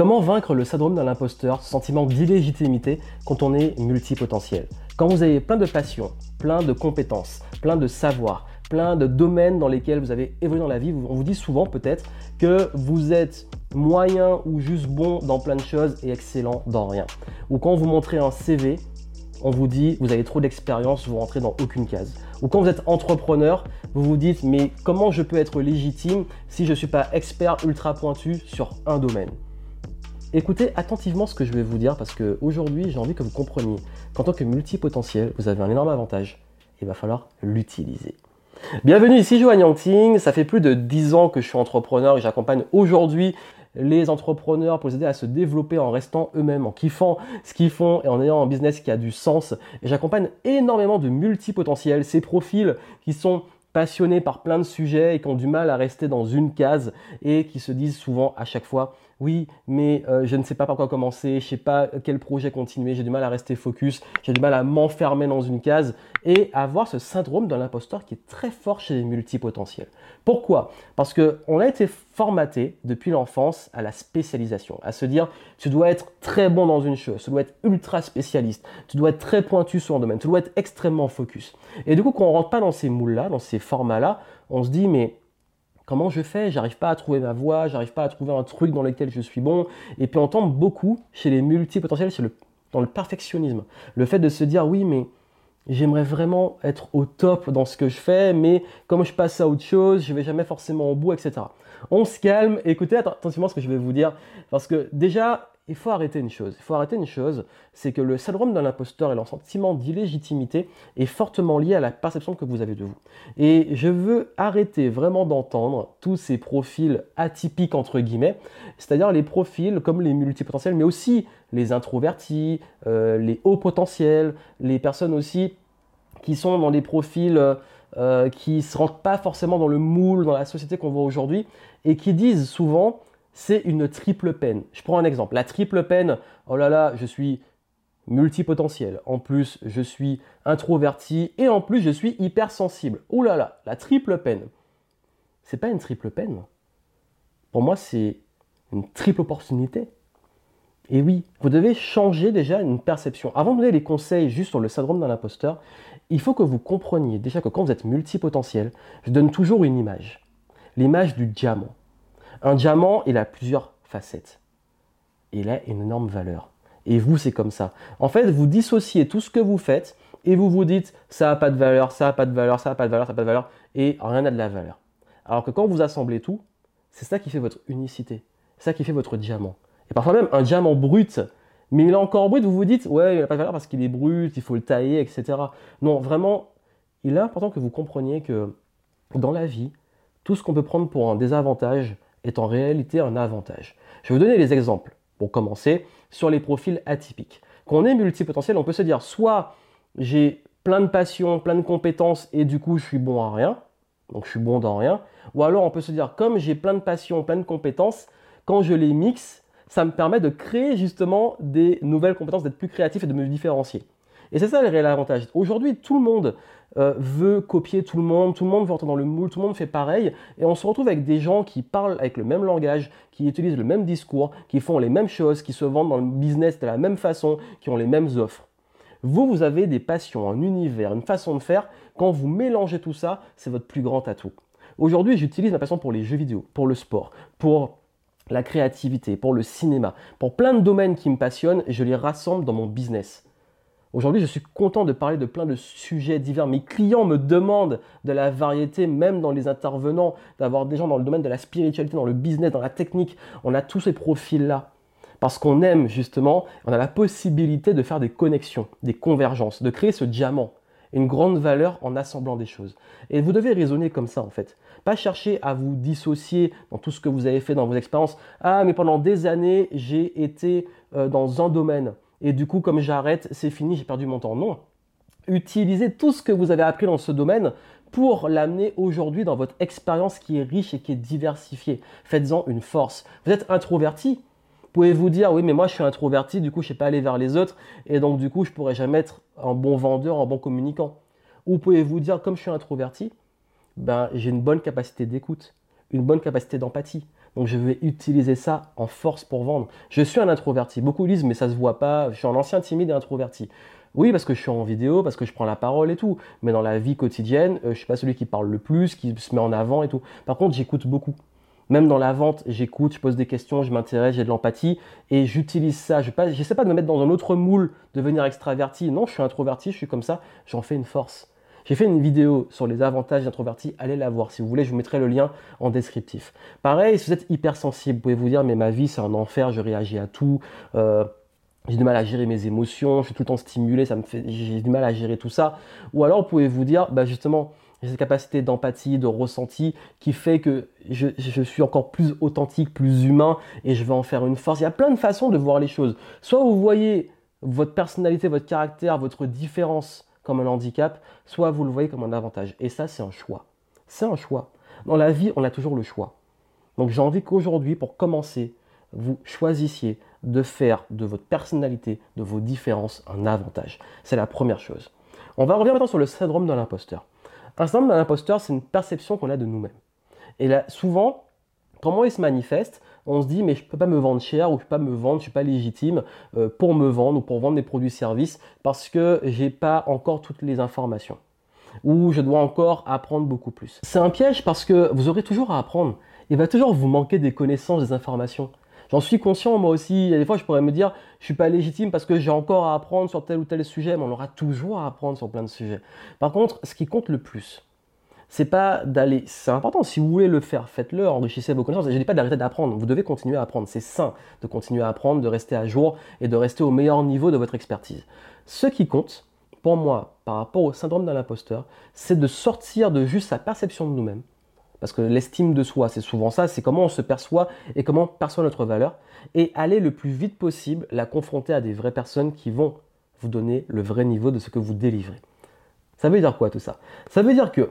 Comment vaincre le syndrome de l'imposteur, ce sentiment d'illégitimité quand on est multipotentiel? Quand vous avez plein de passions, plein de compétences, plein de savoirs, plein de domaines dans lesquels vous avez évolué dans la vie, on vous dit souvent peut-être que vous êtes moyen ou juste bon dans plein de choses et excellent dans rien. Ou quand vous montrez un CV, on vous dit vous avez trop d'expérience, vous rentrez dans aucune case. Ou quand vous êtes entrepreneur, vous vous dites mais comment je peux être légitime si je ne suis pas expert ultra pointu sur un domaine? Écoutez attentivement ce que je vais vous dire parce qu'aujourd'hui j'ai envie que vous compreniez qu'en tant que multipotentiel, vous avez un énorme avantage. Il va falloir l'utiliser. Bienvenue ici Joanne Yangting, ça fait plus de 10 ans que je suis entrepreneur et j'accompagne aujourd'hui les entrepreneurs pour les aider à se développer en restant eux-mêmes, en kiffant ce qu'ils font et en ayant un business qui a du sens. Et j'accompagne énormément de multipotentiels, ces profils qui sont passionnés par plein de sujets et qui ont du mal à rester dans une case et qui se disent souvent à chaque fois oui, mais euh, je ne sais pas par quoi commencer, je ne sais pas quel projet continuer, j'ai du mal à rester focus, j'ai du mal à m'enfermer dans une case et avoir ce syndrome de l'imposteur qui est très fort chez les multipotentiels. Pourquoi? Parce qu'on a été formaté depuis l'enfance à la spécialisation, à se dire tu dois être très bon dans une chose, tu dois être ultra spécialiste, tu dois être très pointu sur un domaine, tu dois être extrêmement focus. Et du coup, quand on rentre pas dans ces moules-là, dans ces formats-là, on se dit mais Comment je fais? J'arrive pas à trouver ma voie, j'arrive pas à trouver un truc dans lequel je suis bon. Et puis on tombe beaucoup chez les multipotentiels le, dans le perfectionnisme. Le fait de se dire oui, mais j'aimerais vraiment être au top dans ce que je fais, mais comme je passe à autre chose, je vais jamais forcément au bout, etc. On se calme, écoutez attentivement ce que je vais vous dire, parce que déjà, il faut arrêter une chose. Il faut arrêter une chose, c'est que le syndrome de l'imposteur et le sentiment d'illégitimité est fortement lié à la perception que vous avez de vous. Et je veux arrêter vraiment d'entendre tous ces profils atypiques entre guillemets, c'est-à-dire les profils comme les multipotentiels, mais aussi les introvertis, euh, les hauts potentiels, les personnes aussi qui sont dans des profils euh, qui ne se rentrent pas forcément dans le moule, dans la société qu'on voit aujourd'hui, et qui disent souvent c'est une triple peine. Je prends un exemple. La triple peine, oh là là, je suis multipotentiel. En plus, je suis introverti et en plus, je suis hypersensible. Oh là là, la triple peine. C'est pas une triple peine. Pour moi, c'est une triple opportunité. Et oui, vous devez changer déjà une perception. Avant de donner les conseils juste sur le syndrome d'un imposteur, il faut que vous compreniez déjà que quand vous êtes multipotentiel, je donne toujours une image. L'image du diamant. Un diamant, il a plusieurs facettes. Il a une énorme valeur. Et vous, c'est comme ça. En fait, vous dissociez tout ce que vous faites et vous vous dites ça n'a pas de valeur, ça n'a pas de valeur, ça n'a pas de valeur, ça n'a pas de valeur, et rien n'a de la valeur. Alors que quand vous assemblez tout, c'est ça qui fait votre unicité. C'est ça qui fait votre diamant. Et parfois même un diamant brut, mais il est encore brut, vous vous dites ouais, il n'a pas de valeur parce qu'il est brut, il faut le tailler, etc. Non, vraiment, il est important que vous compreniez que dans la vie, tout ce qu'on peut prendre pour un désavantage, est en réalité un avantage. Je vais vous donner les exemples, pour commencer, sur les profils atypiques. Quand on est multipotentiel, on peut se dire soit j'ai plein de passions, plein de compétences et du coup je suis bon à rien, donc je suis bon dans rien, ou alors on peut se dire comme j'ai plein de passions, plein de compétences, quand je les mixe, ça me permet de créer justement des nouvelles compétences, d'être plus créatif et de me différencier. Et c'est ça le réel avantage. Aujourd'hui, tout le monde euh, veut copier tout le monde, tout le monde veut entrer dans le moule, tout le monde fait pareil, et on se retrouve avec des gens qui parlent avec le même langage, qui utilisent le même discours, qui font les mêmes choses, qui se vendent dans le business de la même façon, qui ont les mêmes offres. Vous, vous avez des passions, un univers, une façon de faire. Quand vous mélangez tout ça, c'est votre plus grand atout. Aujourd'hui, j'utilise ma passion pour les jeux vidéo, pour le sport, pour la créativité, pour le cinéma, pour plein de domaines qui me passionnent et je les rassemble dans mon business. Aujourd'hui, je suis content de parler de plein de sujets divers. Mes clients me demandent de la variété, même dans les intervenants, d'avoir des gens dans le domaine de la spiritualité, dans le business, dans la technique. On a tous ces profils-là. Parce qu'on aime justement, on a la possibilité de faire des connexions, des convergences, de créer ce diamant, une grande valeur en assemblant des choses. Et vous devez raisonner comme ça en fait. Pas chercher à vous dissocier dans tout ce que vous avez fait dans vos expériences. Ah, mais pendant des années, j'ai été euh, dans un domaine et du coup, comme j'arrête, c'est fini, j'ai perdu mon temps. Non. Utilisez tout ce que vous avez appris dans ce domaine pour l'amener aujourd'hui dans votre expérience qui est riche et qui est diversifiée. Faites-en une force. Vous êtes introverti. Pouvez-vous dire, oui, mais moi je suis introverti, du coup je ne sais pas aller vers les autres, et donc du coup je ne pourrais jamais être un bon vendeur, un bon communicant. Ou pouvez-vous dire, comme je suis introverti, ben, j'ai une bonne capacité d'écoute, une bonne capacité d'empathie. Donc je vais utiliser ça en force pour vendre. Je suis un introverti. Beaucoup disent mais ça se voit pas. Je suis un ancien timide et introverti. Oui, parce que je suis en vidéo, parce que je prends la parole et tout. Mais dans la vie quotidienne, je euh, je suis pas celui qui parle le plus, qui se met en avant et tout. Par contre, j'écoute beaucoup. Même dans la vente, j'écoute, je pose des questions, je m'intéresse, j'ai de l'empathie et j'utilise ça. Je n'essaie pas de me mettre dans un autre moule, devenir extraverti. Non, je suis introverti, je suis comme ça, j'en fais une force. J'ai fait une vidéo sur les avantages d'introverti, allez la voir. Si vous voulez, je vous mettrai le lien en descriptif. Pareil, si vous êtes hypersensible, vous pouvez vous dire, mais ma vie, c'est un enfer, je réagis à tout. Euh, j'ai du mal à gérer mes émotions, je suis tout le temps stimulé, ça me fait, j'ai du mal à gérer tout ça. Ou alors, vous pouvez vous dire, bah justement, j'ai cette capacité d'empathie, de ressenti qui fait que je, je, suis encore plus authentique, plus humain et je vais en faire une force. Il y a plein de façons de voir les choses. Soit vous voyez votre personnalité, votre caractère, votre différence comme un handicap, soit vous le voyez comme un avantage. Et ça, c'est un choix. C'est un choix. Dans la vie, on a toujours le choix. Donc j'ai envie qu'aujourd'hui, pour commencer, vous choisissiez de faire de votre personnalité, de vos différences, un avantage. C'est la première chose. On va revenir maintenant sur le syndrome de l'imposteur. Un syndrome de l'imposteur, c'est une perception qu'on a de nous-mêmes. Et là, souvent, comment il se manifeste On se dit, mais je ne peux pas me vendre cher ou je ne peux pas me vendre, je ne suis pas légitime euh, pour me vendre ou pour vendre des produits-services parce que je n'ai pas encore toutes les informations ou je dois encore apprendre beaucoup plus. C'est un piège parce que vous aurez toujours à apprendre. Il va toujours vous manquer des connaissances, des informations. J'en suis conscient moi aussi. Il y a des fois, je pourrais me dire, je suis pas légitime parce que j'ai encore à apprendre sur tel ou tel sujet, mais on aura toujours à apprendre sur plein de sujets. Par contre, ce qui compte le plus, c'est pas d'aller. C'est important. Si vous voulez le faire, faites-le, enrichissez vos connaissances. Je ne dis pas d'arrêter d'apprendre. Vous devez continuer à apprendre. C'est sain de continuer à apprendre, de rester à jour et de rester au meilleur niveau de votre expertise. Ce qui compte, pour moi, par rapport au syndrome de l'imposteur, c'est de sortir de juste sa perception de nous-mêmes parce que l'estime de soi, c'est souvent ça, c'est comment on se perçoit et comment on perçoit notre valeur, et aller le plus vite possible la confronter à des vraies personnes qui vont vous donner le vrai niveau de ce que vous délivrez. Ça veut dire quoi tout ça? Ça veut dire que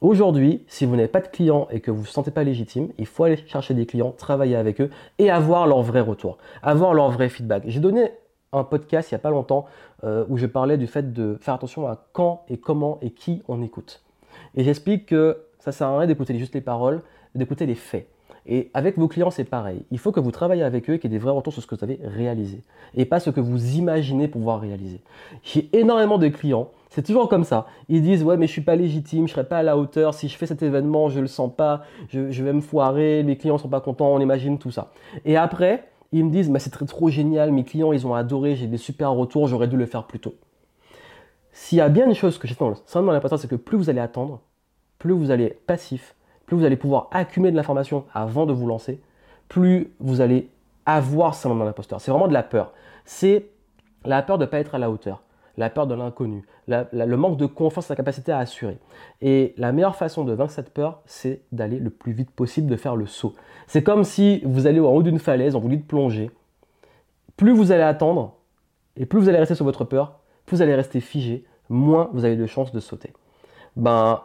aujourd'hui, si vous n'avez pas de clients et que vous ne vous sentez pas légitime, il faut aller chercher des clients, travailler avec eux et avoir leur vrai retour, avoir leur vrai feedback. J'ai donné un podcast il n'y a pas longtemps euh, où je parlais du fait de faire attention à quand et comment et qui on écoute. Et j'explique que ça sert à rien d'écouter juste les paroles, d'écouter les faits. Et avec vos clients, c'est pareil. Il faut que vous travaillez avec eux et qu'il y ait des vrais retours sur ce que vous avez réalisé. Et pas ce que vous imaginez pouvoir réaliser. J'ai énormément de clients, c'est toujours comme ça. Ils disent Ouais, mais je suis pas légitime, je serai pas à la hauteur. Si je fais cet événement, je le sens pas, je, vais me foirer, mes clients sont pas contents, on imagine tout ça. Et après, ils me disent C'est trop génial, mes clients, ils ont adoré, j'ai des super retours, j'aurais dû le faire plus tôt. S'il y a bien une chose que j'ai dans le c'est que plus vous allez attendre, plus vous allez passif, plus vous allez pouvoir accumuler de l'information avant de vous lancer, plus vous allez avoir ce syndrome d'imposteur. C'est vraiment de la peur. C'est la peur de ne pas être à la hauteur, la peur de l'inconnu, le manque de confiance, la capacité à assurer. Et la meilleure façon de vaincre cette peur, c'est d'aller le plus vite possible, de faire le saut. C'est comme si vous allez en haut d'une falaise, on vous dit de plonger. Plus vous allez attendre, et plus vous allez rester sur votre peur, plus vous allez rester figé, moins vous avez de chances de sauter. Ben,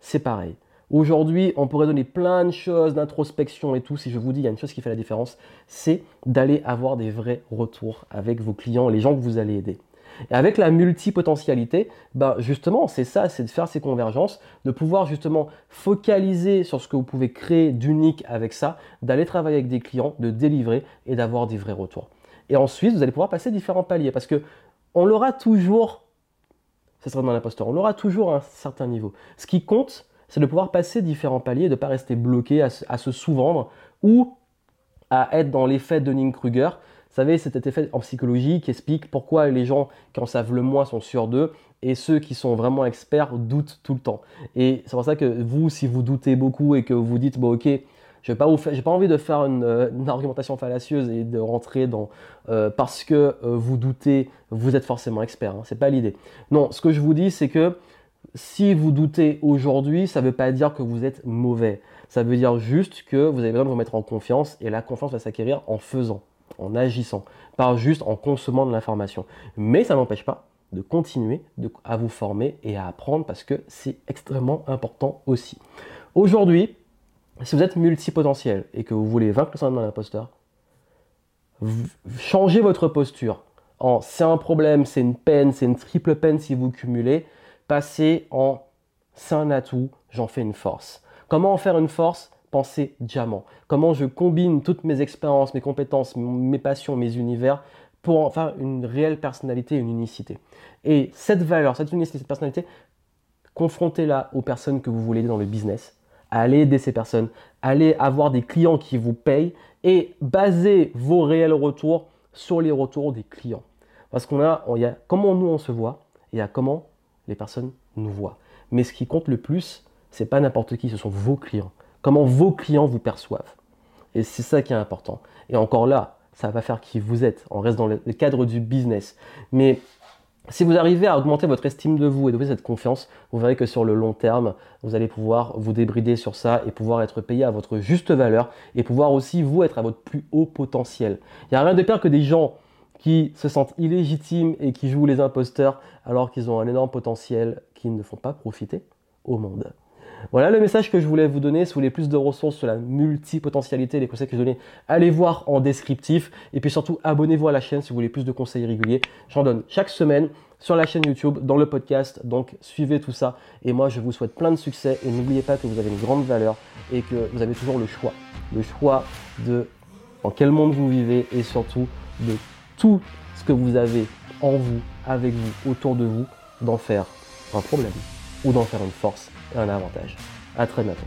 c'est pareil. Aujourd'hui, on pourrait donner plein de choses d'introspection et tout. Si je vous dis, il y a une chose qui fait la différence, c'est d'aller avoir des vrais retours avec vos clients, les gens que vous allez aider. Et avec la multipotentialité, ben justement, c'est ça, c'est de faire ces convergences, de pouvoir justement focaliser sur ce que vous pouvez créer d'unique avec ça, d'aller travailler avec des clients, de délivrer et d'avoir des vrais retours. Et ensuite, vous allez pouvoir passer différents paliers parce que on l'aura toujours ça sera dans l'imposteur. On aura toujours un certain niveau. Ce qui compte, c'est de pouvoir passer différents paliers, de ne pas rester bloqué à, se sous-vendre ou à être dans l'effet Dunning-Kruger. Vous savez, c'est cet effet en psychologie qui explique pourquoi les gens qui en savent le moins sont sûrs d'eux et ceux qui sont vraiment experts doutent tout le temps. Et c'est pour ça que vous, si vous doutez beaucoup et que vous dites, bon ok, je n'ai pas, envie de faire euh, une, argumentation fallacieuse et de rentrer dans euh, parce que euh, vous doutez, vous êtes forcément expert. Hein, Ce n'est pas l'idée. Non, ce que je vous dis, c'est que si vous doutez aujourd'hui, ça ne veut pas dire que vous êtes mauvais. Ça veut dire juste que vous avez besoin de vous mettre en confiance et la confiance va s'acquérir en faisant, en agissant, pas juste en consommant de l'information. Mais ça n'empêche pas de continuer à vous former et à apprendre parce que c'est extrêmement important aussi. Aujourd'hui, si vous êtes multipotentiel et que vous voulez vaincre le syndrome de l'imposteur, changez votre posture en c'est un problème, c'est une peine, c'est une triple peine si vous cumulez, passez en c'est un atout, j'en fais une force. Comment en faire une force? Penser diamant Comment je combine toutes mes expériences, mes compétences, mes passions, mes univers pour en faire une réelle personnalité, une unicité. Et cette valeur, cette unicité, cette personnalité, confrontez-la aux personnes que vous voulez aider dans le business. Allez aider ces personnes, allez avoir des clients qui vous payent et basez vos réels retours sur les retours des clients. Parce qu'on a, il y a comment nous on se voit et a comment les personnes nous voient. Mais ce qui compte le plus, c'est pas n'importe qui, ce sont vos clients. Comment vos clients vous perçoivent. Et c'est ça qui est important. Et encore là, ça va faire qui vous êtes. On reste dans le cadre du business. Mais si vous arrivez à augmenter votre estime de vous et de cette confiance, vous verrez que sur le long terme, vous allez pouvoir vous débrider sur ça et pouvoir être payé à votre juste valeur et pouvoir aussi vous être à votre plus haut potentiel. Il n'y a rien de pire que des gens qui se sentent illégitimes et qui jouent les imposteurs alors qu'ils ont un énorme potentiel qu'ils ne font pas profiter au monde. Voilà le message que je voulais vous donner. Si vous voulez plus de ressources sur la multipotentialité, les conseils que je donnais, allez voir en descriptif. Et puis surtout, abonnez-vous à la chaîne si vous voulez plus de conseils réguliers. J'en donne chaque semaine sur la chaîne YouTube, dans le podcast. Donc suivez tout ça. Et moi, je vous souhaite plein de succès. Et n'oubliez pas que vous avez une grande valeur et que vous avez toujours le choix. Le choix de dans quel monde vous vivez et surtout de tout ce que vous avez en vous, avec vous, autour de vous, d'en faire un problème ou d'en faire une force et un avantage. À très bientôt.